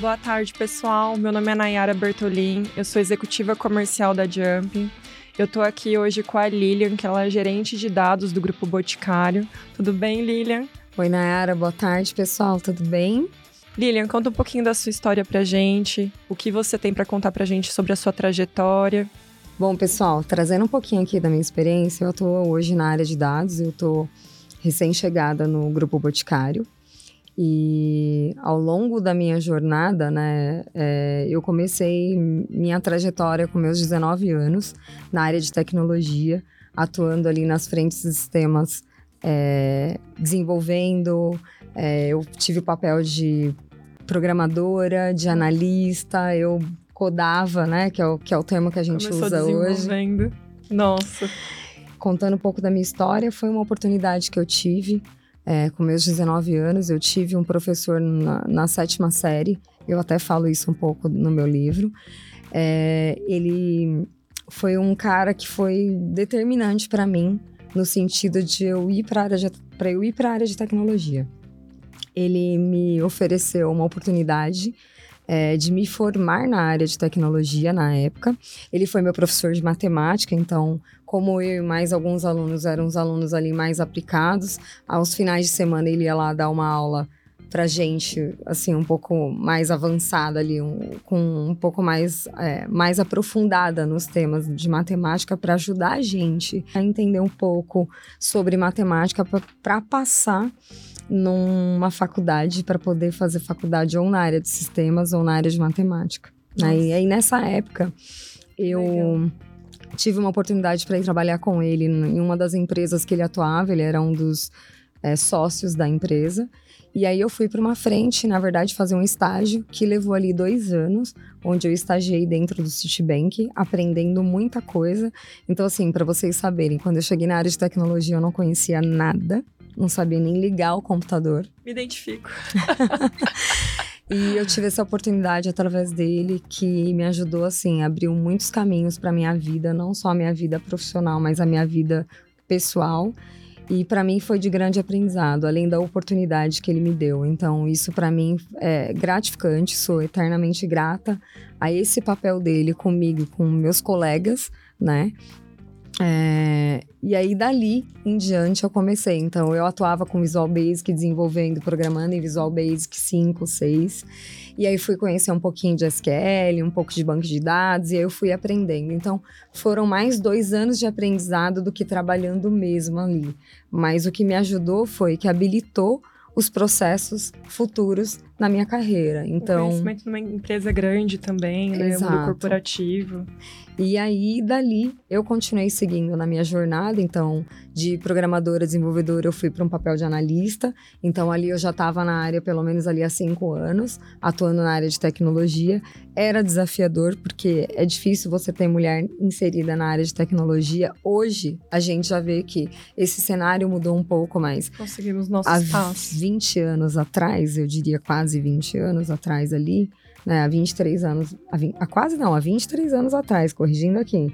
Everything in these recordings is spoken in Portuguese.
Boa tarde, pessoal. Meu nome é Nayara Bertolin, eu sou executiva comercial da Jump. Eu tô aqui hoje com a Lilian, que ela é gerente de dados do Grupo Boticário. Tudo bem, Lilian? Oi, Nayara. Boa tarde, pessoal. Tudo bem? Lilian, conta um pouquinho da sua história pra gente. O que você tem para contar pra gente sobre a sua trajetória? Bom, pessoal, trazendo um pouquinho aqui da minha experiência, eu tô hoje na área de dados, eu tô recém-chegada no Grupo Boticário. E ao longo da minha jornada, né, é, eu comecei minha trajetória com meus 19 anos na área de tecnologia, atuando ali nas frentes de sistemas, é, desenvolvendo. É, eu tive o papel de programadora, de analista, eu codava, né, que é o, que é o termo que a gente Começou usa hoje. Nossa. Contando um pouco da minha história, foi uma oportunidade que eu tive é, com meus 19 anos, eu tive um professor na, na, sétima série, eu até falo isso um pouco no meu livro. É, ele foi um cara que foi determinante para mim no sentido de eu ir para eu ir para a área de tecnologia. Ele me ofereceu uma oportunidade é, de me formar na área de tecnologia na época. Ele foi meu professor de matemática, então, como eu e mais alguns alunos eram os alunos ali mais aplicados, aos finais de semana ele ia lá dar uma aula para gente, assim, um pouco mais avançada ali, um, com um pouco mais, é, mais aprofundada nos temas de matemática para ajudar a gente a entender um pouco sobre matemática para passar numa faculdade para poder fazer faculdade ou na área de sistemas ou na área de matemática. Né? E aí nessa época eu Legal. tive uma oportunidade para ir trabalhar com ele em uma das empresas que ele atuava. Ele era um dos é, sócios da empresa. E aí eu fui para uma frente, na verdade, fazer um estágio que levou ali dois anos, onde eu estagiei dentro do Citibank, aprendendo muita coisa. Então, assim, para vocês saberem, quando eu cheguei na área de tecnologia, eu não conhecia nada não sabia nem ligar o computador. Me identifico. e eu tive essa oportunidade através dele que me ajudou assim, abriu muitos caminhos para minha vida, não só a minha vida profissional, mas a minha vida pessoal. E para mim foi de grande aprendizado, além da oportunidade que ele me deu. Então, isso para mim é gratificante, sou eternamente grata a esse papel dele comigo, com meus colegas, né? É, e aí, dali em diante, eu comecei. Então, eu atuava com Visual Basic, desenvolvendo, programando em Visual Basic 5, 6. E aí, fui conhecer um pouquinho de SQL, um pouco de banco de dados, e aí eu fui aprendendo. Então, foram mais dois anos de aprendizado do que trabalhando mesmo ali. Mas o que me ajudou foi que habilitou os processos futuros na minha carreira. Então, o conhecimento numa empresa grande também, né, Exato. mundo corporativo. E aí, dali, eu continuei seguindo na minha jornada. Então, de programadora, desenvolvedora, eu fui para um papel de analista. Então, ali eu já estava na área, pelo menos ali há cinco anos, atuando na área de tecnologia. Era desafiador, porque é difícil você ter mulher inserida na área de tecnologia. Hoje, a gente já vê que esse cenário mudou um pouco mais. Conseguimos nossos há passos. 20 anos atrás, eu diria quase 20 anos atrás ali, né, há 23 anos, há, 20, há quase não, há 23 anos atrás, corrigindo aqui,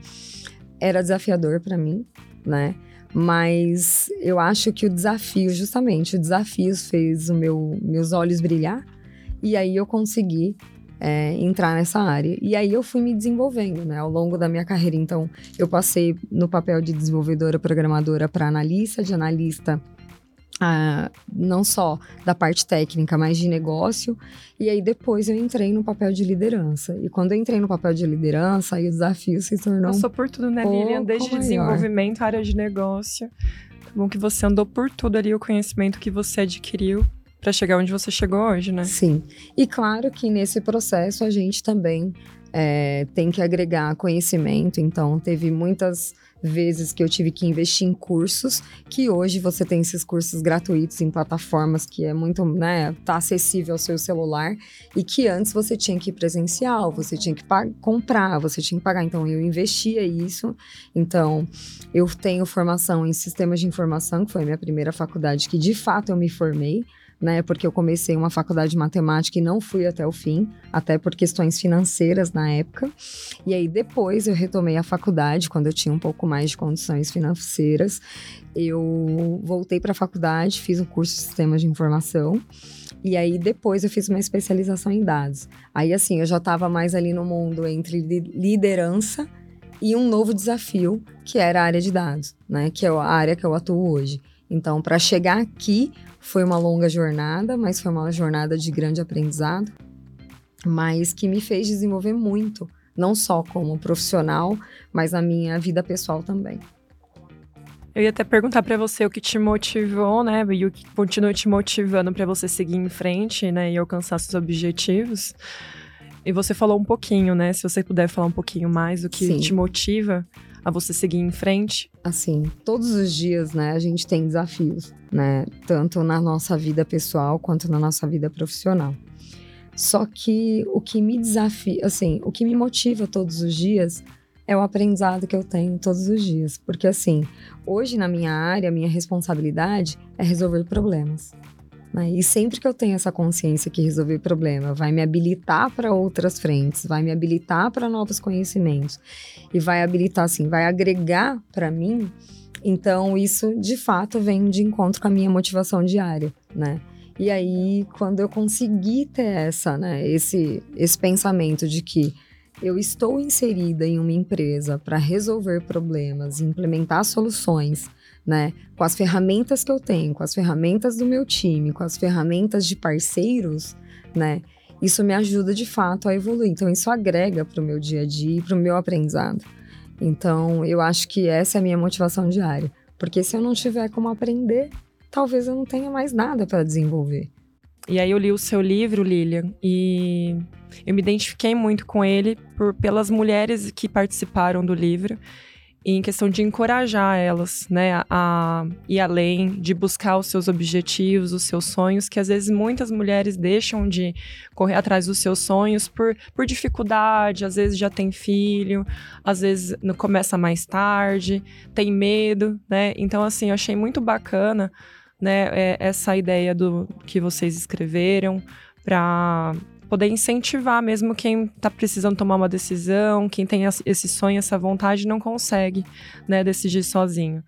era desafiador para mim, né? Mas eu acho que o desafio, justamente, o desafio fez o meu, meus olhos brilhar e aí eu consegui é, entrar nessa área. E aí eu fui me desenvolvendo, né, ao longo da minha carreira. Então, eu passei no papel de desenvolvedora programadora para analista, de analista ah, não só da parte técnica, mas de negócio. E aí depois eu entrei no papel de liderança. E quando eu entrei no papel de liderança, aí o desafio se tornou. Passou por tudo, né, Lilian? Desde maior. desenvolvimento, área de negócio. Bom que você andou por tudo ali, o conhecimento que você adquiriu para chegar onde você chegou hoje, né? Sim. E claro que nesse processo a gente também é, tem que agregar conhecimento. Então, teve muitas vezes que eu tive que investir em cursos, que hoje você tem esses cursos gratuitos em plataformas que é muito, né, tá acessível ao seu celular e que antes você tinha que ir presencial, você tinha que comprar, você tinha que pagar. Então eu investia isso. Então eu tenho formação em sistemas de informação, que foi a minha primeira faculdade que de fato eu me formei né? Porque eu comecei uma faculdade de matemática e não fui até o fim, até por questões financeiras na época. E aí depois eu retomei a faculdade quando eu tinha um pouco mais de condições financeiras. Eu voltei para a faculdade, fiz um curso de sistemas de informação. E aí depois eu fiz uma especialização em dados. Aí assim, eu já estava mais ali no mundo entre liderança e um novo desafio, que era a área de dados, né? Que é a área que eu atuo hoje. Então, para chegar aqui foi uma longa jornada, mas foi uma jornada de grande aprendizado, mas que me fez desenvolver muito, não só como profissional, mas a minha vida pessoal também. Eu ia até perguntar para você o que te motivou, né, e o que continua te motivando para você seguir em frente, né, e alcançar seus objetivos. E você falou um pouquinho, né? Se você puder falar um pouquinho mais do que Sim. te motiva a você seguir em frente? Assim, todos os dias, né, a gente tem desafios, né? Tanto na nossa vida pessoal quanto na nossa vida profissional. Só que o que me desafia, assim, o que me motiva todos os dias é o aprendizado que eu tenho todos os dias. Porque, assim, hoje na minha área, a minha responsabilidade é resolver problemas. Né? E sempre que eu tenho essa consciência que resolver problema vai me habilitar para outras frentes, vai me habilitar para novos conhecimentos e vai habilitar, assim, vai agregar para mim. Então, isso de fato vem de encontro com a minha motivação diária, né? E aí, quando eu consegui ter essa, né, esse, esse pensamento de que eu estou inserida em uma empresa para resolver problemas, implementar soluções né? Com as ferramentas que eu tenho, com as ferramentas do meu time, com as ferramentas de parceiros, né? Isso me ajuda de fato a evoluir. Então, isso agrega para o meu dia a dia e para o meu aprendizado. Então, eu acho que essa é a minha motivação diária. Porque se eu não tiver como aprender, talvez eu não tenha mais nada para desenvolver. E aí eu li o seu livro, Lilian, e eu me identifiquei muito com ele por, pelas mulheres que participaram do livro em questão de encorajar elas, né, a ir além, de buscar os seus objetivos, os seus sonhos, que às vezes muitas mulheres deixam de correr atrás dos seus sonhos por, por dificuldade, às vezes já tem filho, às vezes começa mais tarde, tem medo, né? Então, assim, eu achei muito bacana, né, é, essa ideia do que vocês escreveram para poder incentivar mesmo quem está precisando tomar uma decisão, quem tem esse sonho, essa vontade, não consegue, né, decidir sozinho.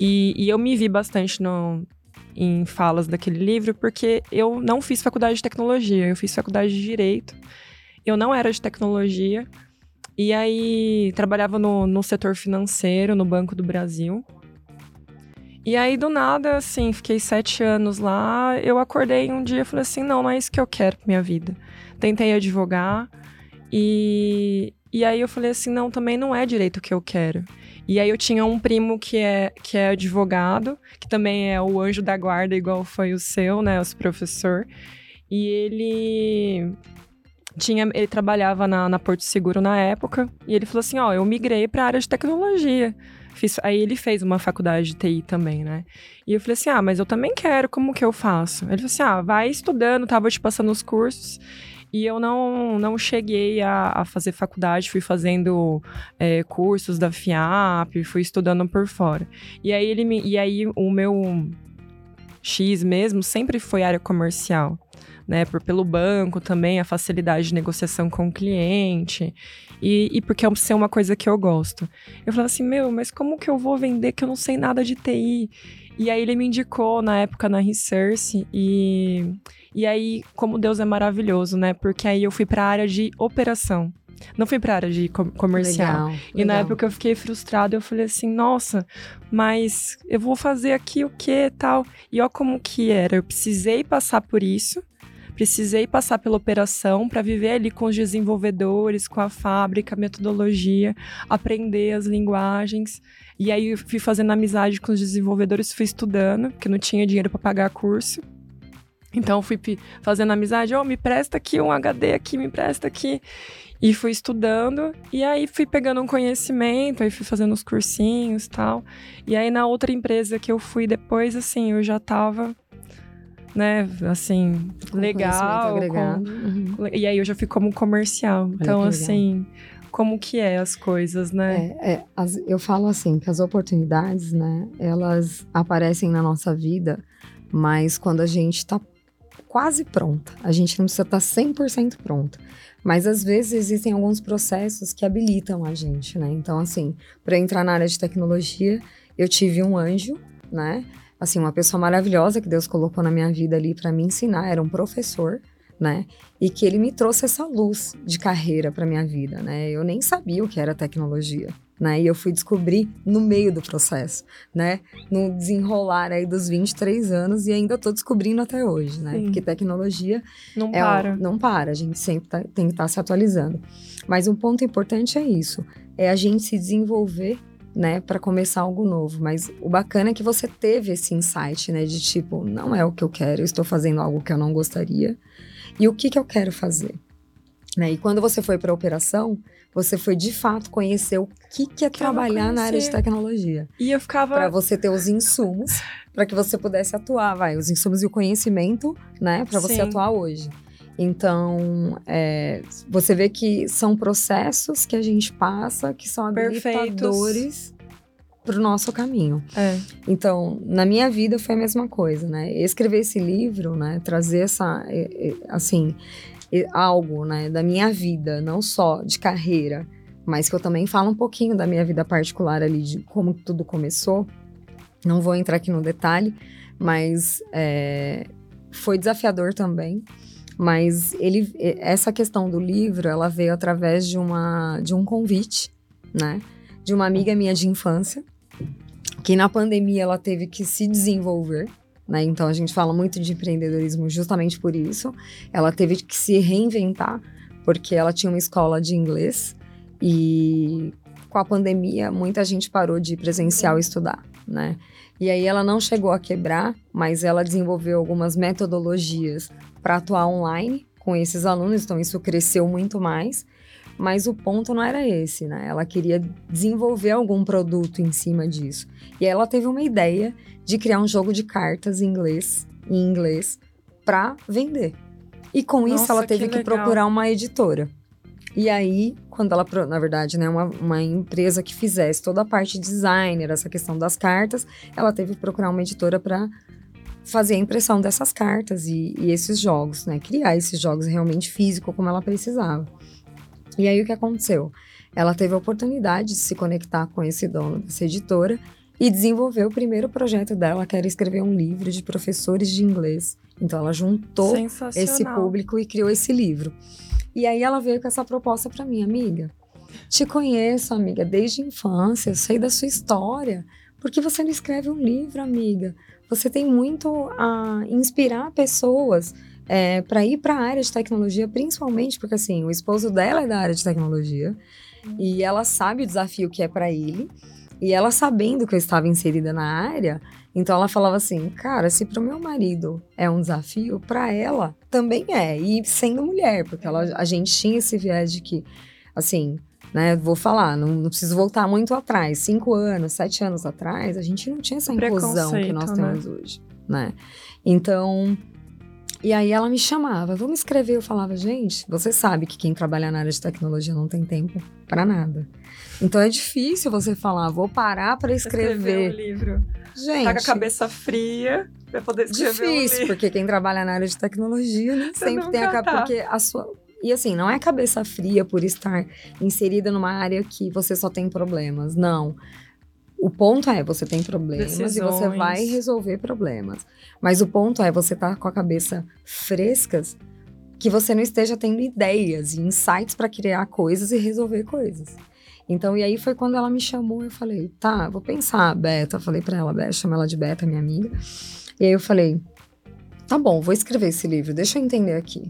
E, e eu me vi bastante no, em falas daquele livro, porque eu não fiz faculdade de tecnologia, eu fiz faculdade de direito. Eu não era de tecnologia. E aí trabalhava no, no setor financeiro, no Banco do Brasil. E aí, do nada, assim, fiquei sete anos lá. Eu acordei um dia e falei assim: não, não é isso que eu quero pra minha vida. Tentei advogar e, e aí eu falei assim: não, também não é direito que eu quero. E aí eu tinha um primo que é, que é advogado, que também é o anjo da guarda, igual foi o seu, né, o professor. E ele tinha, ele trabalhava na, na Porto Seguro na época, e ele falou assim: ó, eu migrei para a área de tecnologia. Fiz, aí ele fez uma faculdade de TI também, né? E eu falei assim: ah, mas eu também quero, como que eu faço? Ele falou assim: ah, vai estudando, tava te passando os cursos. E eu não, não cheguei a, a fazer faculdade, fui fazendo é, cursos da FIAP, fui estudando por fora. E aí, ele me, e aí o meu X mesmo sempre foi área comercial. Né, por, pelo banco também, a facilidade de negociação com o cliente e, e porque é ser uma coisa que eu gosto. Eu falava assim, meu, mas como que eu vou vender que eu não sei nada de TI? E aí ele me indicou na época na Research e e aí, como Deus é maravilhoso, né? Porque aí eu fui para a área de operação. Não fui para a área de comercial. Legal, e legal. na época eu fiquei frustrada, eu falei assim, nossa, mas eu vou fazer aqui o que tal? E ó como que era, eu precisei passar por isso, precisei passar pela operação para viver ali com os desenvolvedores, com a fábrica, a metodologia, aprender as linguagens. E aí eu fui fazendo amizade com os desenvolvedores, fui estudando, porque não tinha dinheiro para pagar curso. Então fui fazendo amizade, oh, me presta aqui um HD aqui, me presta aqui. E fui estudando, e aí fui pegando um conhecimento, aí fui fazendo os cursinhos e tal. E aí na outra empresa que eu fui depois, assim, eu já tava, né, assim, com legal. Com, uhum. E aí eu já fui como comercial. Olha então, assim, como que é as coisas, né? É, é as, eu falo assim, que as oportunidades, né, elas aparecem na nossa vida, mas quando a gente tá quase pronta. A gente não precisa estar 100% pronta. Mas às vezes existem alguns processos que habilitam a gente, né? Então, assim, para entrar na área de tecnologia, eu tive um anjo, né? Assim, uma pessoa maravilhosa que Deus colocou na minha vida ali para me ensinar, era um professor, né? E que ele me trouxe essa luz de carreira para minha vida, né? Eu nem sabia o que era tecnologia né? E eu fui descobrir no meio do processo, né? No desenrolar aí dos 23 anos e ainda estou descobrindo até hoje, né? Sim. Porque tecnologia não é, para. Não para, a gente sempre tá, tem que estar tá se atualizando. Mas um ponto importante é isso, é a gente se desenvolver né, para começar algo novo. Mas o bacana é que você teve esse insight, né, de tipo, não é o que eu quero, eu estou fazendo algo que eu não gostaria. E o que que eu quero fazer? Né? E quando você foi para a operação, você foi de fato conhecer o que, que é que trabalhar na área de tecnologia. E eu ficava. Para você ter os insumos, para que você pudesse atuar, vai, os insumos e o conhecimento, né, para você atuar hoje. Então, é, você vê que são processos que a gente passa que são habilitadores para o nosso caminho. É. Então, na minha vida foi a mesma coisa, né? Escrever esse livro, né? Trazer essa, assim, algo, né, da minha vida, não só de carreira, mas que eu também falo um pouquinho da minha vida particular ali, de como tudo começou. Não vou entrar aqui no detalhe, mas é, foi desafiador também. Mas ele, essa questão do livro, ela veio através de, uma, de um convite, né? De uma amiga minha de infância, que na pandemia ela teve que se desenvolver, né? Então a gente fala muito de empreendedorismo justamente por isso. Ela teve que se reinventar porque ela tinha uma escola de inglês e com a pandemia muita gente parou de presencial estudar, né? E aí ela não chegou a quebrar, mas ela desenvolveu algumas metodologias para atuar online com esses alunos, então isso cresceu muito mais. Mas o ponto não era esse, né? Ela queria desenvolver algum produto em cima disso. E ela teve uma ideia de criar um jogo de cartas em inglês, em inglês, para vender. E com Nossa, isso ela teve que, que procurar uma editora. E aí, quando ela, na verdade, né, uma, uma empresa que fizesse toda a parte de designer, essa questão das cartas, ela teve que procurar uma editora para fazer a impressão dessas cartas e, e, esses jogos, né? Criar esses jogos realmente físico como ela precisava. E aí o que aconteceu? Ela teve a oportunidade de se conectar com esse dono dessa editora e desenvolveu o primeiro projeto dela, que era escrever um livro de professores de inglês. Então ela juntou esse público e criou esse livro. E aí ela veio com essa proposta para mim, amiga. Te conheço, amiga, desde a infância, eu sei da sua história. Por que você não escreve um livro, amiga? Você tem muito a inspirar pessoas é, para ir para a área de tecnologia, principalmente porque assim, o esposo dela é da área de tecnologia e ela sabe o desafio que é para ele. E ela sabendo que eu estava inserida na área, então ela falava assim: "Cara, se para o meu marido é um desafio, para ela também é". E sendo mulher, porque ela, a gente tinha esse viés de que assim, né? Vou falar, não, não, preciso voltar muito atrás. Cinco anos, sete anos atrás, a gente não tinha essa inclusão que nós né? temos hoje, né? Então, e aí ela me chamava, vamos escrever. Eu falava, gente, você sabe que quem trabalha na área de tecnologia não tem tempo para nada. Então é difícil você falar, vou parar para escrever. escrever um livro. Gente. Tá com a cabeça fria pra poder escrever difícil, um livro. porque quem trabalha na área de tecnologia né, sempre tem a tá. porque a sua e assim, não é cabeça fria por estar inserida numa área que você só tem problemas. Não. O ponto é, você tem problemas Decisões. e você vai resolver problemas. Mas o ponto é, você tá com a cabeça frescas, que você não esteja tendo ideias e insights para criar coisas e resolver coisas. Então, e aí foi quando ela me chamou, eu falei, tá, vou pensar, Beta. Eu falei para ela, Beta, chama ela de Beta, minha amiga. E aí eu falei, tá bom, vou escrever esse livro, deixa eu entender aqui.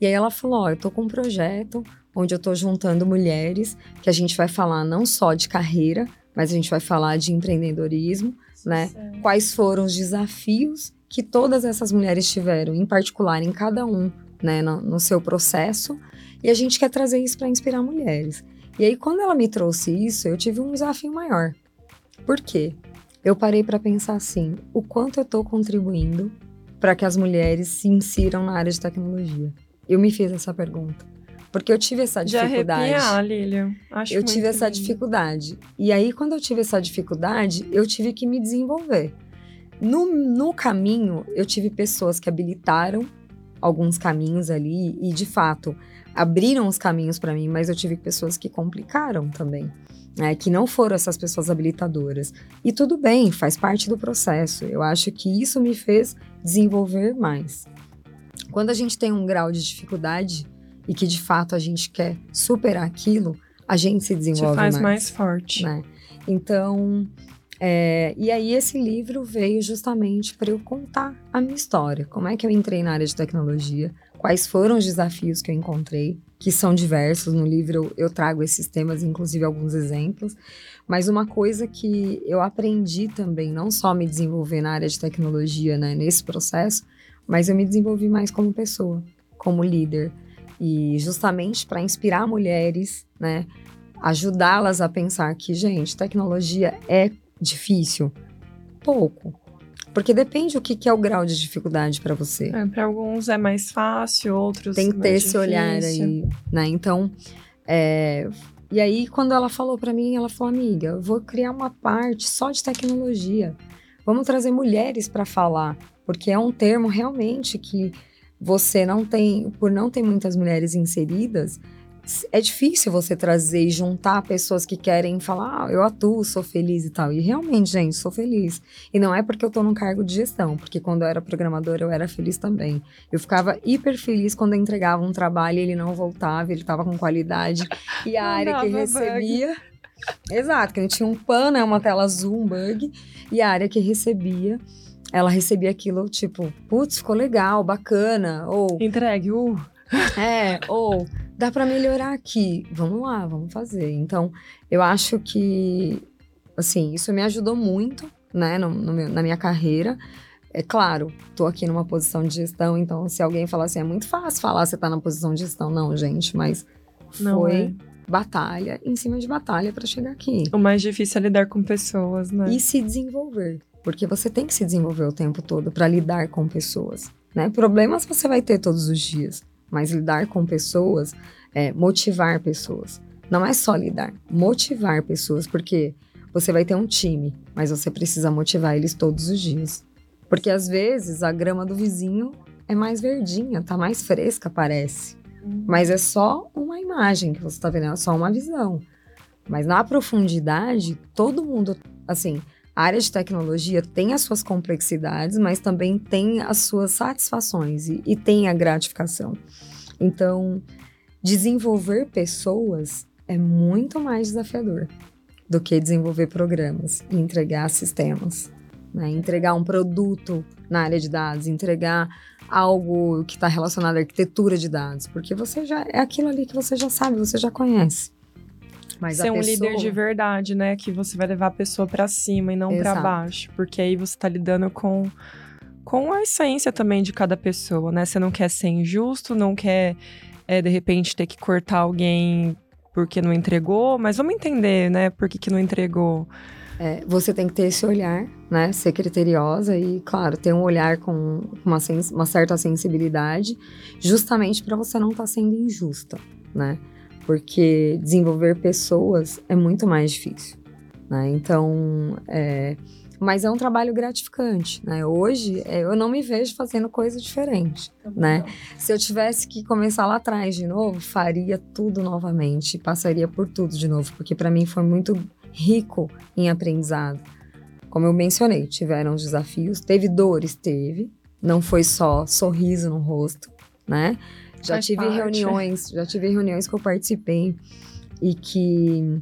E aí ela falou, ó, eu tô com um projeto onde eu tô juntando mulheres, que a gente vai falar não só de carreira, mas a gente vai falar de empreendedorismo, né? Quais foram os desafios que todas essas mulheres tiveram, em particular em cada um, né, no, no seu processo, e a gente quer trazer isso para inspirar mulheres. E aí, quando ela me trouxe isso, eu tive um desafio maior. Por quê? Eu parei para pensar assim: o quanto eu estou contribuindo para que as mulheres se insiram na área de tecnologia? Eu me fiz essa pergunta. Porque eu tive essa dificuldade. De arrepiar, Lilian. Acho eu tive essa lindo. dificuldade. E aí, quando eu tive essa dificuldade, eu tive que me desenvolver. No, no caminho, eu tive pessoas que habilitaram alguns caminhos ali e de fato abriram os caminhos para mim, mas eu tive pessoas que complicaram também. Né, que não foram essas pessoas habilitadoras. E tudo bem, faz parte do processo. Eu acho que isso me fez desenvolver mais. Quando a gente tem um grau de dificuldade e que de fato a gente quer superar aquilo, a gente se desenvolve Te faz mais, mais forte. Né? Então, é, e aí esse livro veio justamente para eu contar a minha história. Como é que eu entrei na área de tecnologia? Quais foram os desafios que eu encontrei? Que são diversos. No livro eu, eu trago esses temas, inclusive alguns exemplos. Mas uma coisa que eu aprendi também, não só me desenvolver na área de tecnologia, né, nesse processo, mas eu me desenvolvi mais como pessoa, como líder. E justamente para inspirar mulheres, né, ajudá-las a pensar que, gente, tecnologia é difícil? Pouco. Porque depende o que, que é o grau de dificuldade para você. É, para alguns é mais fácil, outros Tem que ter esse difícil. olhar aí, né? Então, é, e aí quando ela falou para mim, ela falou, amiga, eu vou criar uma parte só de tecnologia. Vamos trazer mulheres para falar, porque é um termo realmente que você não tem, por não ter muitas mulheres inseridas, é difícil você trazer e juntar pessoas que querem falar, ah, eu atuo, sou feliz e tal. E realmente, gente, sou feliz. E não é porque eu tô num cargo de gestão, porque quando eu era programadora eu era feliz também. Eu ficava hiper feliz quando eu entregava um trabalho e ele não voltava, ele tava com qualidade. E a área que recebia. Exato, que a gente tinha um pan, né, uma tela azul, um bug, e a área que recebia ela recebia aquilo tipo, putz, ficou legal, bacana, ou Entregue, uh. é, ou dá para melhorar aqui. Vamos lá, vamos fazer. Então, eu acho que, assim, isso me ajudou muito, né, no, no meu, na minha carreira. É claro, tô aqui numa posição de gestão, então se alguém falar assim, é muito fácil falar você tá na posição de gestão. Não, gente, mas Não foi é. batalha em cima de batalha para chegar aqui. O mais difícil é lidar com pessoas, né? E se desenvolver. Porque você tem que se desenvolver o tempo todo para lidar com pessoas. Né? Problemas você vai ter todos os dias, mas lidar com pessoas é motivar pessoas. Não é só lidar, motivar pessoas, porque você vai ter um time, mas você precisa motivar eles todos os dias. Porque às vezes a grama do vizinho é mais verdinha, tá mais fresca, parece. Mas é só uma imagem que você tá vendo, é só uma visão. Mas na profundidade, todo mundo, assim, a área de tecnologia tem as suas complexidades, mas também tem as suas satisfações e, e tem a gratificação. Então, desenvolver pessoas é muito mais desafiador do que desenvolver programas e entregar sistemas. Né? Entregar um produto na área de dados, entregar algo que está relacionado à arquitetura de dados, porque você já é aquilo ali que você já sabe, você já conhece. Mas Ser um pessoa, líder de verdade, né? Que você vai levar a pessoa pra cima e não pra Exato. baixo. Porque aí você tá lidando com, com a essência também de cada pessoa, né? Você não quer ser injusto, não quer, é, de repente, ter que cortar alguém porque não entregou. Mas vamos entender, né? Por que, que não entregou. é, você tem que ter esse olhar, né? Ser criteriosa e, claro, ter um olhar com uma, uma certa sensibilidade, justamente para você não estar sendo injusta, né? Porque desenvolver pessoas é muito mais difícil, né? Então, é, mas é um trabalho gratificante, né? Hoje é, eu não me vejo fazendo coisa diferente, né? Se eu tivesse que começar lá atrás de novo, faria tudo novamente, passaria por tudo de novo, porque para mim foi muito rico em aprendizado. Como eu mencionei, tiveram os desafios, teve dores, teve, não foi só sorriso no rosto, né? Já Faz tive parte. reuniões, já tive reuniões que eu participei e que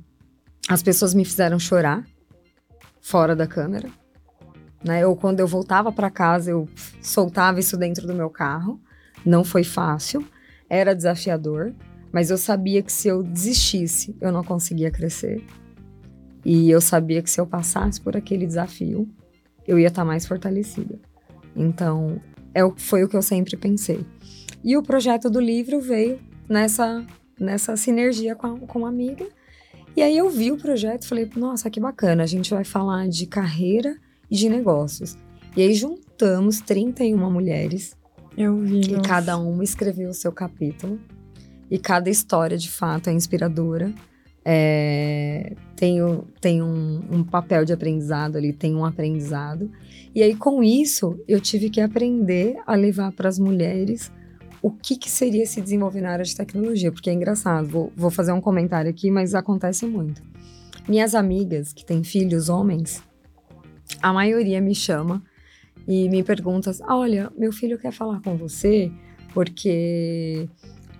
as pessoas me fizeram chorar fora da câmera, né? Ou quando eu voltava para casa, eu soltava isso dentro do meu carro. Não foi fácil, era desafiador, mas eu sabia que se eu desistisse, eu não conseguia crescer. E eu sabia que se eu passasse por aquele desafio, eu ia estar mais fortalecida. Então, é, foi o que eu sempre pensei. E o projeto do livro veio nessa, nessa sinergia com, a, com uma amiga. E aí eu vi o projeto e falei, nossa, que bacana, a gente vai falar de carreira e de negócios. E aí juntamos 31 mulheres Eu vi. e nossa. cada uma escreveu o seu capítulo. E cada história, de fato, é inspiradora. É, tem o- tem um, um papel de aprendizado ali, tem um aprendizado. E aí, com isso, eu tive que aprender a levar para as mulheres o que, que seria se desenvolver na área de tecnologia, porque é engraçado, vou, vou fazer um comentário aqui, mas acontece muito. Minhas amigas que têm filhos homens, a maioria me chama e me pergunta: olha, meu filho quer falar com você porque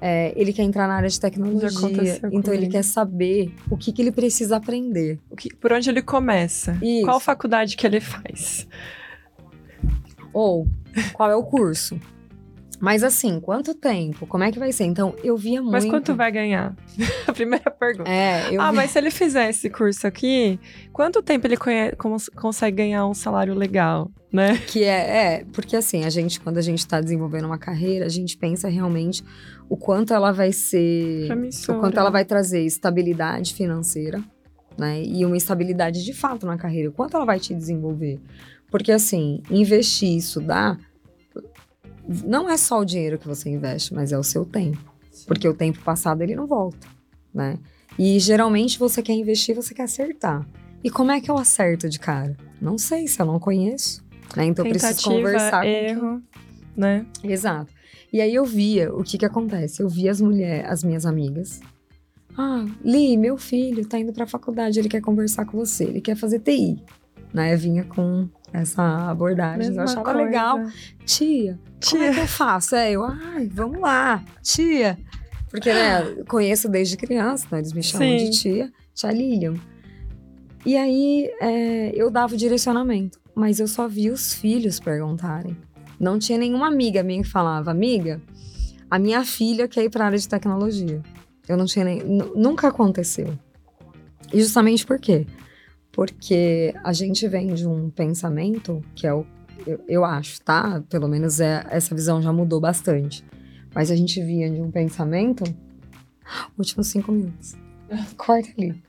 é, ele quer entrar na área de tecnologia, então ele quer saber o que, que ele precisa aprender. Que, por onde ele começa? Isso. Qual faculdade que ele faz? Ou qual é o curso? Mas assim, quanto tempo? Como é que vai ser? Então, eu via muito. Mas quanto vai ganhar? a primeira pergunta. É, eu Ah, vi... mas se ele fizer esse curso aqui, quanto tempo ele conhe... consegue ganhar um salário legal, né? Que é, é, porque assim, a gente, quando a gente tá desenvolvendo uma carreira, a gente pensa realmente o quanto ela vai ser. Promissora. O quanto ela vai trazer estabilidade financeira, né? E uma estabilidade de fato na carreira. O quanto ela vai te desenvolver. Porque assim, investir, estudar não é só o dinheiro que você investe, mas é o seu tempo. Sim. Porque o tempo passado ele não volta, né? E geralmente você quer investir, você quer acertar. E como é que eu acerto de cara? Não sei, se eu não conheço. Né? Então Tentativa, eu preciso conversar erro, com né? Exato. E aí eu via o que que acontece. Eu via as mulheres, as minhas amigas. Ah, Li, meu filho tá indo pra faculdade, ele quer conversar com você, ele quer fazer TI. Né? Eu vinha com essa abordagem. Mesma eu achava coisa. legal. Tia, tia, como é que eu faço? É, eu, ai, vamos lá, tia. Porque, né, conheço desde criança, né? Eles me chamam Sim. de tia, tia Lilian. E aí, é, eu dava o direcionamento. Mas eu só vi os filhos perguntarem. Não tinha nenhuma amiga minha que falava, amiga, a minha filha quer ir para a área de tecnologia. Eu não tinha nem. Nunca aconteceu. E justamente por quê? porque a gente vem de um pensamento que é o eu, eu acho, tá? Pelo menos é, essa visão já mudou bastante. Mas a gente vinha de um pensamento. Últimos cinco minutos. Corta ali.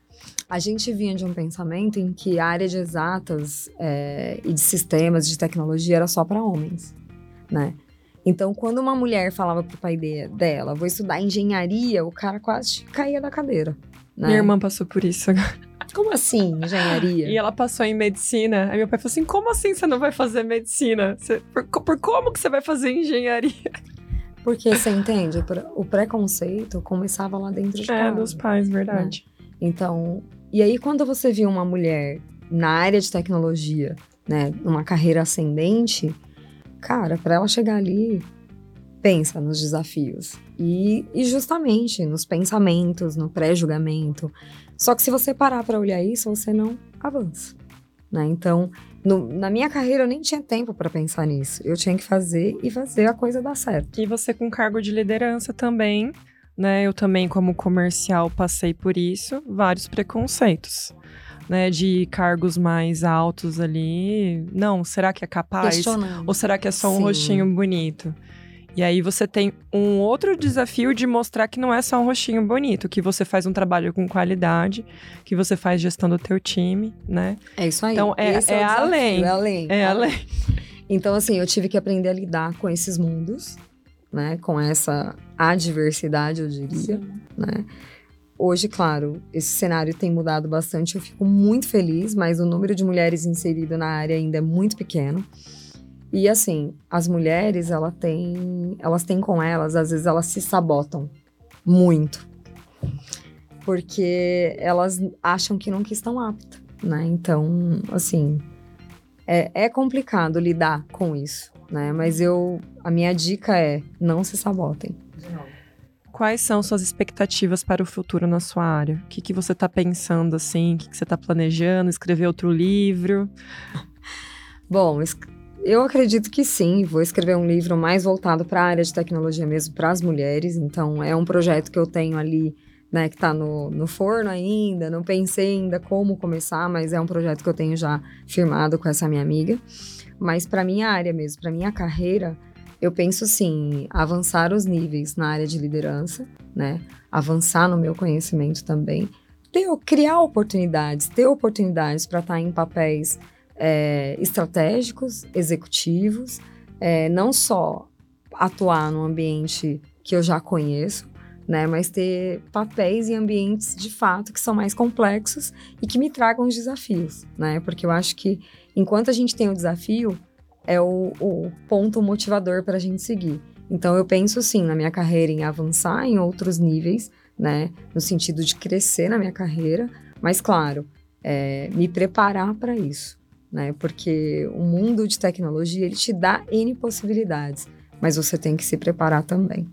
A gente vinha de um pensamento em que a área de exatas é, e de sistemas de tecnologia era só para homens, né? Então, quando uma mulher falava pro pai de, dela, vou estudar engenharia, o cara quase caía da cadeira. Né? Minha irmã passou por isso agora. Como assim, engenharia? E ela passou em medicina. Aí meu pai falou assim: como assim você não vai fazer medicina? Você, por, por como que você vai fazer engenharia? Porque você entende, o preconceito começava lá dentro de é, casa. É, dos pais, verdade. Né? Então, e aí quando você viu uma mulher na área de tecnologia, né, numa carreira ascendente, cara, para ela chegar ali, pensa nos desafios. E, e justamente nos pensamentos, no pré-julgamento. Só que se você parar para olhar isso, você não avança. Né? Então, no, na minha carreira eu nem tinha tempo para pensar nisso. Eu tinha que fazer e fazer a coisa dar certo. E você com cargo de liderança também, né? Eu também como comercial passei por isso, vários preconceitos. Né, de cargos mais altos ali. Não, será que é capaz? Ou será que é só um Sim. rostinho bonito? E aí você tem um outro desafio de mostrar que não é só um rostinho bonito, que você faz um trabalho com qualidade, que você faz gestão do teu time, né? É isso aí. Então é, é, é além. É além. É além. Então, assim, eu tive que aprender a lidar com esses mundos, né? Com essa adversidade, eu diria, Sim. né? Hoje, claro, esse cenário tem mudado bastante, eu fico muito feliz, mas o número de mulheres inseridas na área ainda é muito pequeno. E assim, as mulheres, ela tem, elas têm com elas, às vezes elas se sabotam muito. Porque elas acham que nunca estão aptas, né? Então, assim, é, é complicado lidar com isso, né? Mas eu, a minha dica é, não se sabotem. Quais são suas expectativas para o futuro na sua área? O que, que você está pensando, assim? O que, que você está planejando? Escrever outro livro? Bom, eu acredito que sim. Vou escrever um livro mais voltado para a área de tecnologia mesmo, para as mulheres. Então, é um projeto que eu tenho ali, né, que está no, no forno ainda. Não pensei ainda como começar, mas é um projeto que eu tenho já firmado com essa minha amiga. Mas para minha área mesmo, para minha carreira, eu penso sim, avançar os níveis na área de liderança, né? Avançar no meu conhecimento também. Ter, criar oportunidades, ter oportunidades para estar tá em papéis é, estratégicos, executivos, é, não só atuar no ambiente que eu já conheço, né, mas ter papéis em ambientes de fato que são mais complexos e que me tragam os desafios, né? Porque eu acho que enquanto a gente tem o desafio, é o, o ponto motivador para a gente seguir. Então eu penso sim na minha carreira em avançar em outros níveis, né, no sentido de crescer na minha carreira, mas claro, é, me preparar para isso, né, porque o mundo de tecnologia ele te dá n possibilidades, mas você tem que se preparar também.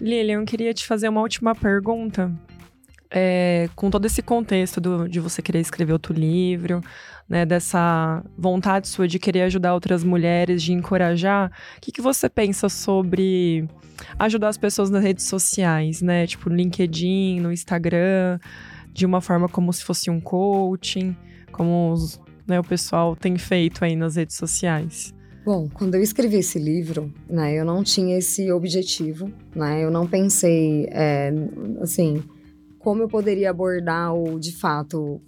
Lilian, eu queria te fazer uma última pergunta. É, com todo esse contexto do, de você querer escrever outro livro, né, dessa vontade sua de querer ajudar outras mulheres, de encorajar, o que, que você pensa sobre ajudar as pessoas nas redes sociais, né? Tipo, no LinkedIn, no Instagram, de uma forma como se fosse um coaching, como os, né, o pessoal tem feito aí nas redes sociais. Bom, quando eu escrevi esse livro, né, eu não tinha esse objetivo, né, eu não pensei, é, assim, como eu poderia abordar ou, de fato,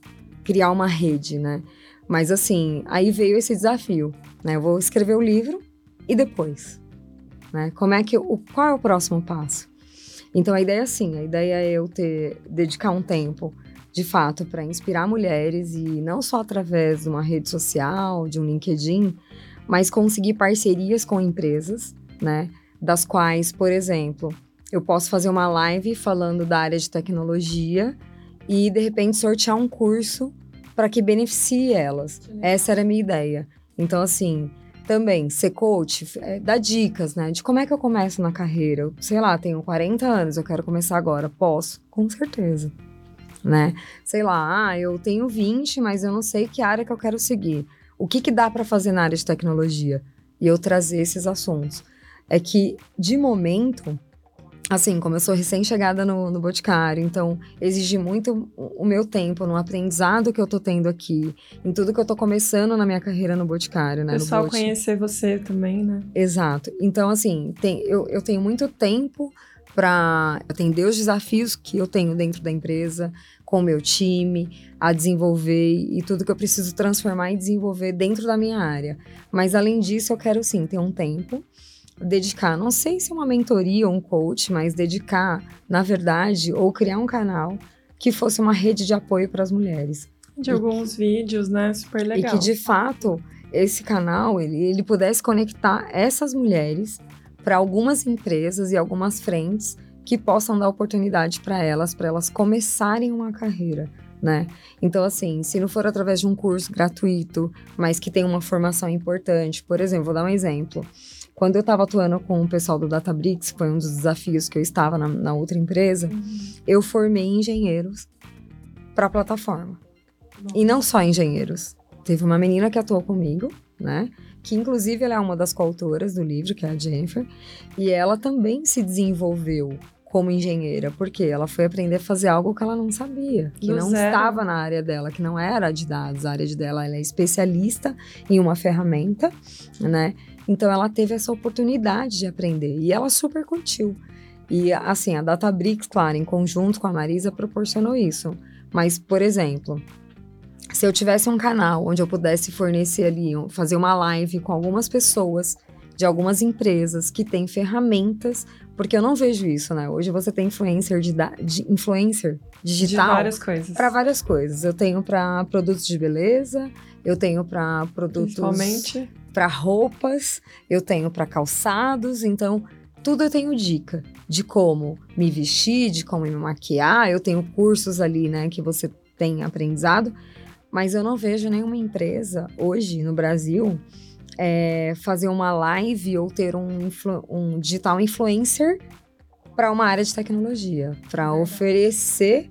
criar uma rede, né, mas assim, aí veio esse desafio, né, eu vou escrever o livro e depois, né, como é que, o, qual é o próximo passo? Então a ideia é assim, a ideia é eu ter, dedicar um tempo de fato, para inspirar mulheres e não só através de uma rede social, de um LinkedIn, mas conseguir parcerias com empresas, né? Das quais, por exemplo, eu posso fazer uma live falando da área de tecnologia e de repente sortear um curso para que beneficie elas. Essa era a minha ideia. Então, assim, também ser coach, é, dá dicas, né? De como é que eu começo na carreira. Eu, sei lá, tenho 40 anos, eu quero começar agora. Posso? Com certeza. Né? Sei lá, ah, eu tenho 20, mas eu não sei que área que eu quero seguir o que, que dá para fazer na área de tecnologia? E eu trazer esses assuntos. É que, de momento, assim, como eu sou recém-chegada no, no Boticário, então exige muito o meu tempo no aprendizado que eu tô tendo aqui, em tudo que eu tô começando na minha carreira no Boticário, né? Pessoal conhecer você também, né? Exato. Então, assim, tem, eu, eu tenho muito tempo para atender os desafios que eu tenho dentro da empresa, com o meu time, a desenvolver e tudo que eu preciso transformar e desenvolver dentro da minha área. Mas além disso, eu quero sim ter um tempo dedicar, não sei se uma mentoria ou um coach, mas dedicar, na verdade, ou criar um canal que fosse uma rede de apoio para as mulheres. De e alguns vídeos, né? Super legal. E que de fato esse canal ele, ele pudesse conectar essas mulheres para algumas empresas e algumas frentes que possam dar oportunidade para elas, para elas começarem uma carreira, né? Então, assim, se não for através de um curso gratuito, mas que tem uma formação importante, por exemplo, vou dar um exemplo. Quando eu estava atuando com o pessoal do Databricks, foi um dos desafios que eu estava na, na outra empresa, uhum. eu formei engenheiros para a plataforma. E não só engenheiros. Teve uma menina que atuou comigo, né? Que inclusive ela é uma das coautoras do livro, que é a Jennifer, e ela também se desenvolveu como engenheira, porque ela foi aprender a fazer algo que ela não sabia, que Do não zero. estava na área dela, que não era de dados. A área de dela ela é especialista em uma ferramenta, né? Então ela teve essa oportunidade de aprender e ela super curtiu. E assim, a Databricks, claro, em conjunto com a Marisa, proporcionou isso. Mas, por exemplo, se eu tivesse um canal onde eu pudesse fornecer ali, fazer uma live com algumas pessoas de algumas empresas que têm ferramentas, porque eu não vejo isso, né? Hoje você tem influencer de, de influencer digital de várias coisas. Para várias coisas. Eu tenho para produtos de beleza, eu tenho para produtos para roupas, eu tenho para calçados, então tudo eu tenho dica de como me vestir, de como me maquiar. Eu tenho cursos ali, né, que você tem aprendizado, mas eu não vejo nenhuma empresa hoje no Brasil é, fazer uma live ou ter um, um digital influencer para uma área de tecnologia, para oferecer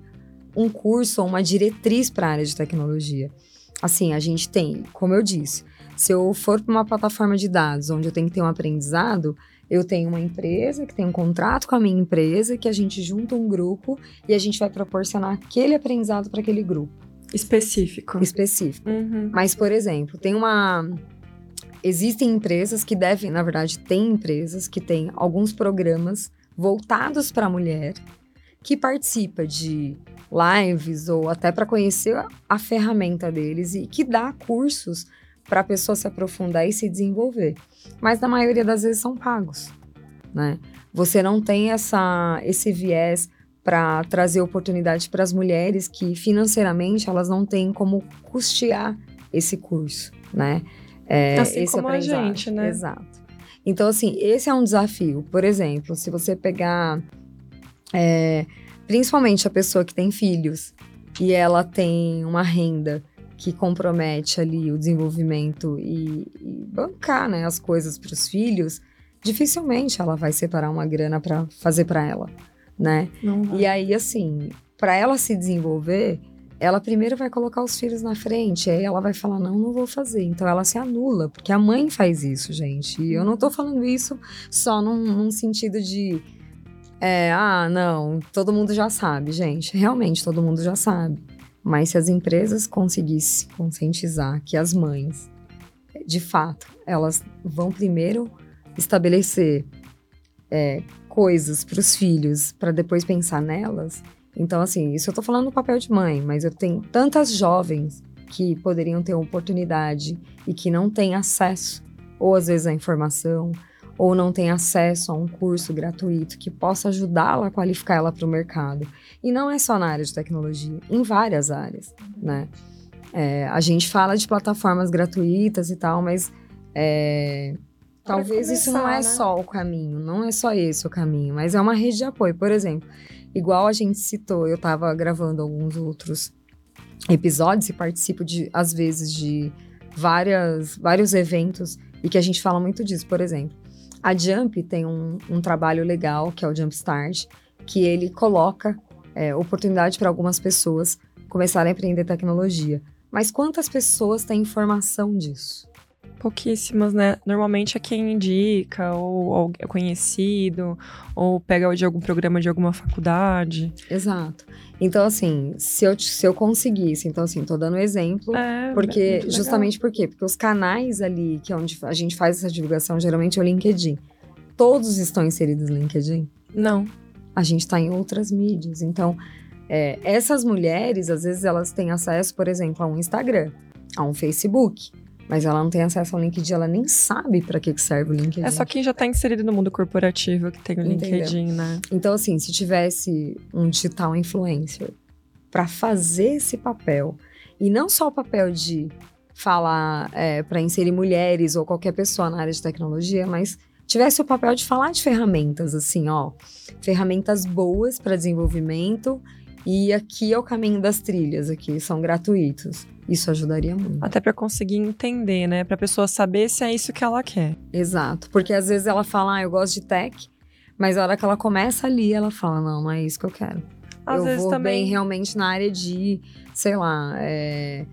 um curso ou uma diretriz para a área de tecnologia. Assim, a gente tem, como eu disse, se eu for para uma plataforma de dados onde eu tenho que ter um aprendizado, eu tenho uma empresa que tem um contrato com a minha empresa, que a gente junta um grupo e a gente vai proporcionar aquele aprendizado para aquele grupo. Específico. Específico. Uhum. Mas, por exemplo, tem uma, existem empresas que devem, na verdade, tem empresas que têm alguns programas voltados para a mulher que participa de lives ou até para conhecer a ferramenta deles e que dá cursos para a pessoa se aprofundar e se desenvolver. Mas na maioria das vezes são pagos, né? Você não tem essa esse viés para trazer oportunidade para as mulheres que financeiramente elas não têm como custear esse curso, né? É, assim como a gente, né? Exato. Então, assim, esse é um desafio. Por exemplo, se você pegar. É, principalmente a pessoa que tem filhos e ela tem uma renda que compromete ali o desenvolvimento e, e bancar né, as coisas para os filhos, dificilmente ela vai separar uma grana para fazer para ela, né? E aí, assim, para ela se desenvolver, ela primeiro vai colocar os filhos na frente, aí ela vai falar: não, não vou fazer. Então ela se anula, porque a mãe faz isso, gente. E eu não tô falando isso só num, num sentido de. É, ah, não, todo mundo já sabe, gente. Realmente todo mundo já sabe. Mas se as empresas conseguissem conscientizar que as mães, de fato, elas vão primeiro estabelecer é, coisas para os filhos, para depois pensar nelas. Então, assim, isso eu estou falando no papel de mãe, mas eu tenho tantas jovens que poderiam ter oportunidade e que não têm acesso, ou às vezes à informação, ou não têm acesso a um curso gratuito que possa ajudá-la a qualificar ela para o mercado. E não é só na área de tecnologia, em várias áreas, né? É, a gente fala de plataformas gratuitas e tal, mas é, talvez começar, isso não é né? só o caminho, não é só esse o caminho, mas é uma rede de apoio. Por exemplo, igual a gente citou, eu estava gravando alguns outros episódios e participo de, às vezes, de várias, vários eventos e que a gente fala muito disso. Por exemplo, a Jump tem um, um trabalho legal, que é o Jump Start, que ele coloca é, oportunidade para algumas pessoas começarem a aprender tecnologia. Mas quantas pessoas têm informação disso? Pouquíssimas, né? Normalmente é quem indica, ou, ou é conhecido, ou pega de algum programa de alguma faculdade. Exato. Então, assim, se eu, se eu conseguisse, então, assim, tô dando exemplo, é, porque, justamente por quê? Porque os canais ali, que é onde a gente faz essa divulgação, geralmente é o LinkedIn. Todos estão inseridos no LinkedIn? Não. A gente está em outras mídias. Então, é, essas mulheres, às vezes, elas têm acesso, por exemplo, a um Instagram, a um Facebook mas ela não tem acesso ao LinkedIn, ela nem sabe para que, serve o LinkedIn. É só quem já está inserido no mundo corporativo que tem o Entendeu? LinkedIn, né? Então, assim, se tivesse um digital influencer para fazer esse papel, e não só o papel de falar é, para inserir mulheres ou qualquer pessoa na área de tecnologia, mas tivesse o papel de falar de ferramentas, assim, ó, ferramentas boas para desenvolvimento e aqui é o caminho das trilhas, aqui são gratuitos. Isso ajudaria muito. Até para conseguir entender, né? Para a pessoa saber se é isso que ela quer. Exato. Porque às vezes ela fala, ah, eu gosto de tech, mas a hora que ela começa ali, ela fala, não, não é isso que eu quero. Às eu vezes vou também... bem realmente na área de, sei lá, é,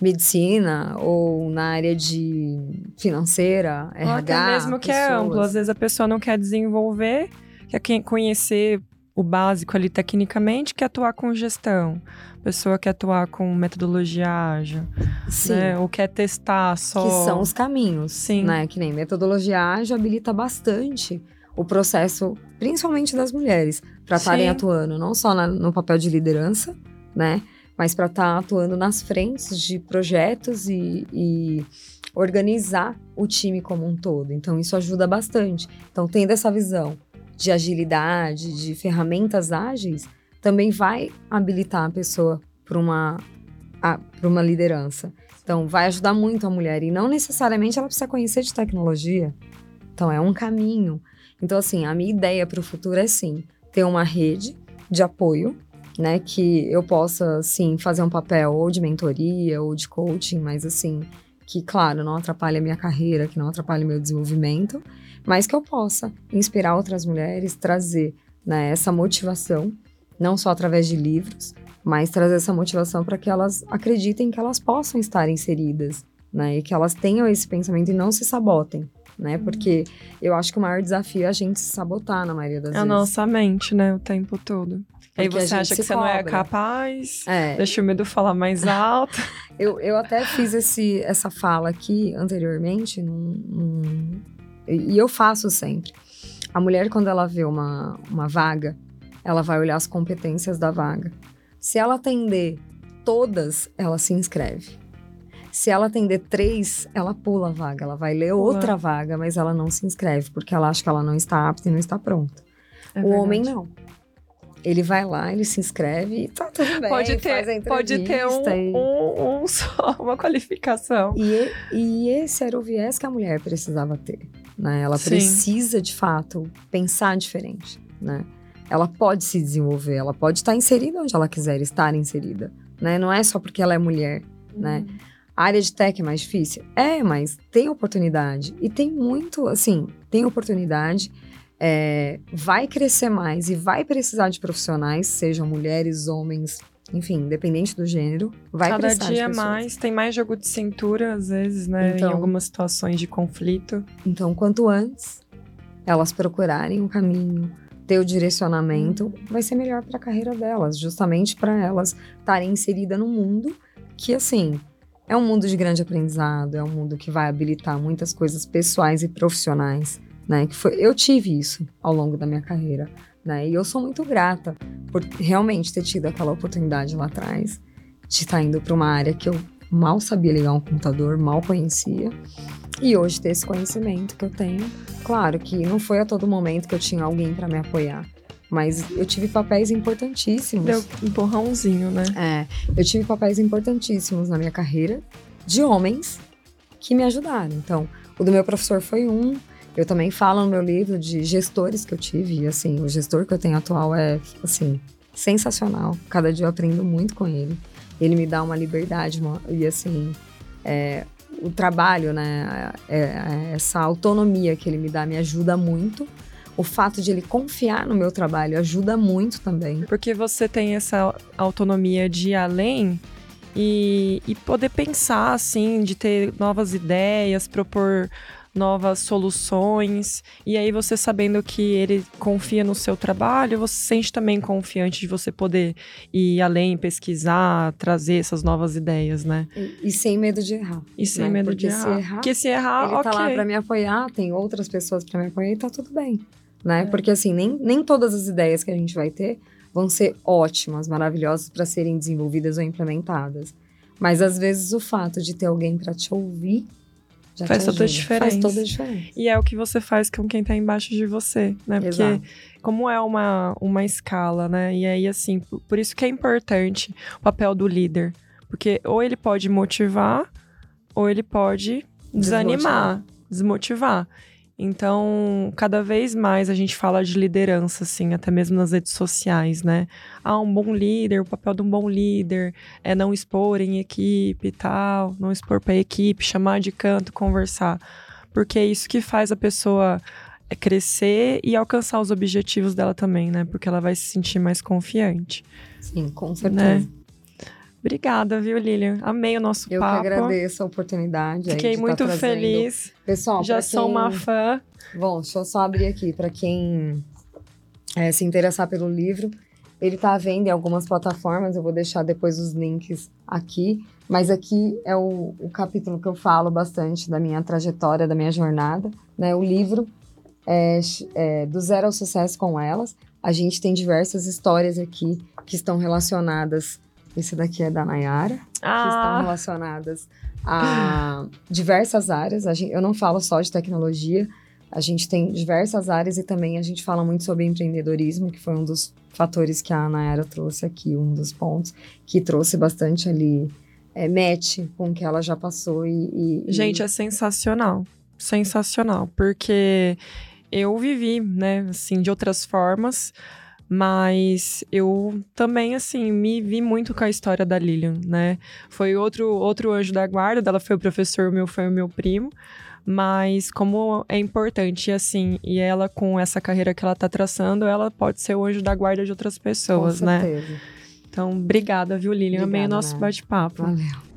medicina ou na área de financeira, RH. Ou até mesmo que pessoas. é amplo. Às vezes a pessoa não quer desenvolver, quer conhecer o básico ali tecnicamente, quer atuar com gestão. Pessoa quer atuar com metodologia ágil. Sim. Né? Ou quer testar só. Que são os caminhos. Sim. Né? Que nem metodologia ágil habilita bastante o processo, principalmente das mulheres, para estarem atuando não só na, no papel de liderança, né? Mas para estar tá atuando nas frentes de projetos e, e organizar o time como um todo. Então, isso ajuda bastante. Então, tendo essa visão de agilidade, de ferramentas ágeis, também vai habilitar a pessoa para uma, para uma liderança. Então, vai ajudar muito a mulher. E não necessariamente ela precisa conhecer de tecnologia. Então, é um caminho. Então, assim, a minha ideia para o futuro é, sim, ter uma rede de apoio, né? Que eu possa, sim, fazer um papel ou de mentoria ou de coaching, mas, assim, que, claro, não atrapalhe a minha carreira, que não atrapalhe meu desenvolvimento mas que eu possa inspirar outras mulheres, trazer né, essa motivação, não só através de livros, mas trazer essa motivação para que elas acreditem que elas possam estar inseridas, né, e que elas tenham esse pensamento e não se sabotem. Né? Uhum. Porque eu acho que o maior desafio é a gente se sabotar na maioria das é vezes. É a nossa mente, né? O tempo todo. Aí você acha que você cobra. não é capaz, é. deixa o medo falar mais alto. eu, eu até fiz esse, essa fala aqui anteriormente, num, num, e eu faço sempre. A mulher, quando ela vê uma, uma vaga, ela vai olhar as competências da vaga. Se ela atender todas, ela se inscreve. Se ela atender três, ela pula a vaga. Ela vai ler pula. outra vaga, mas ela não se inscreve, porque ela acha que ela não está apta e não está pronta. É o homem não. Ele vai lá, ele se inscreve e tá tudo bem. Pode ter, pode ter um, e... um, um, só, uma qualificação. E, e esse era o viés que a mulher precisava ter né? Ela Sim. precisa, de fato, pensar diferente, né? Ela pode se desenvolver, ela pode estar inserida onde ela quiser estar inserida, né? Não é só porque ela é mulher, né? A área de tech é mais difícil? É, mas tem oportunidade. E tem muito, assim, tem oportunidade. É, vai crescer mais e vai precisar de profissionais, sejam mulheres, homens, enfim, independente do gênero, vai Cada precisar de dia mais, tem mais jogo de cintura, às vezes, né? Então. em algumas situações de conflito. Então, quanto antes elas procurarem um caminho, ter o direcionamento, vai ser melhor para a carreira delas, justamente para elas estarem inseridas num mundo que, assim, é um mundo de grande aprendizado, é um mundo que vai habilitar muitas coisas pessoais e profissionais, né? Que foi, eu tive isso ao longo da minha carreira, né? E eu sou muito grata por realmente ter tido aquela oportunidade lá atrás de estar indo para uma área que eu mal sabia ligar um computador, mal conhecia. E hoje ter esse conhecimento que eu tenho. Claro que não foi a todo momento que eu tinha alguém para me apoiar, mas eu tive papéis importantíssimos. Deu um empurrãozinho, né? É, eu tive papéis importantíssimos na minha carreira de homens que me ajudaram. Então, o do meu professor foi um. Eu também falo no meu livro de gestores que eu tive. E, assim, o gestor que eu tenho atual é, assim, sensacional. Cada dia eu aprendo muito com ele. Ele me dá uma liberdade uma- e, assim, é, o trabalho, né? é- é- essa autonomia que ele me dá me ajuda muito. O fato de ele confiar no meu trabalho ajuda muito também. Porque você tem essa autonomia de ir além e, e poder pensar, assim, de ter novas ideias, propor novas soluções. E aí você sabendo que ele confia no seu trabalho, você se sente também confiante de você poder ir além, pesquisar, trazer essas novas ideias, né? E, e sem medo de errar. E sem né? medo Porque de se errar. errar, Porque se errar, ele Ah, ok. tá lá pra me apoiar, tem outras pessoas pra me apoiar e tá tudo bem, né? É. Porque assim, nem, nem todas as ideias que a gente vai ter vão ser ótimas, maravilhosas para serem desenvolvidas ou implementadas. Mas às vezes o fato de ter alguém pra te ouvir já Faz toda a diferença. Faz toda a diferença. E é o que você faz com quem tá embaixo de você, né? Porque Exato. como é uma, uma escala, né? E aí, assim, por, por isso que é importante o papel do líder. Porque ou ele pode motivar, ou ele pode desanimar, desmotivar. Então, cada vez mais a gente fala de liderança, assim, até mesmo nas redes sociais, né? Ah, um bom líder, o papel de um bom líder é não expor em equipe e tal, não expor pra equipe, chamar de canto, conversar. Porque é isso que faz a pessoa é, crescer e alcançar os objetivos dela também, né? Porque ela vai se sentir mais confiante. Sim, com certeza. Obrigada, viu, Lilian? Amei o nosso Eu papo. que agradeço a oportunidade. aí Fiquei tá muito trazendo. feliz. Pessoal, Já sou quem- uma fã. Bom, deixa eu só abrir aqui para quem eh, se interessar pelo livro. Ele está à venda em algumas plataformas, eu vou deixar depois os links aqui. Mas aqui é o, o capítulo que eu falo bastante da minha trajetória, da minha jornada. Né? O livro é, é Do Zero ao Sucesso com Elas. A gente tem diversas histórias aqui que estão relacionadas. Esse daqui é da Nayara que estão Ah, relacionadas a diversas áreas. Gente- eu não falo só de tecnologia, a gente tem diversas áreas e também a gente fala muito sobre empreendedorismo, que foi um dos fatores que a Nayara trouxe aqui, um dos pontos que trouxe bastante ali é, match com o que ela já passou e... e- gente, e- é sensacional. Sensacional. Porque eu vivi, né, assim, de outras formas. Mas eu também, assim, me vi muito com a história da Lilian, né? Foi outro, outro anjo da guarda, dela foi o professor, o meu foi o meu primo. Mas como é importante, assim, e ela com essa carreira que ela tá traçando, ela pode ser o anjo da guarda de outras pessoas, com né? certeza. Então, obrigada, viu, Lilian? Amei o Obrigada, nosso Nara. bate-papo. Valeu.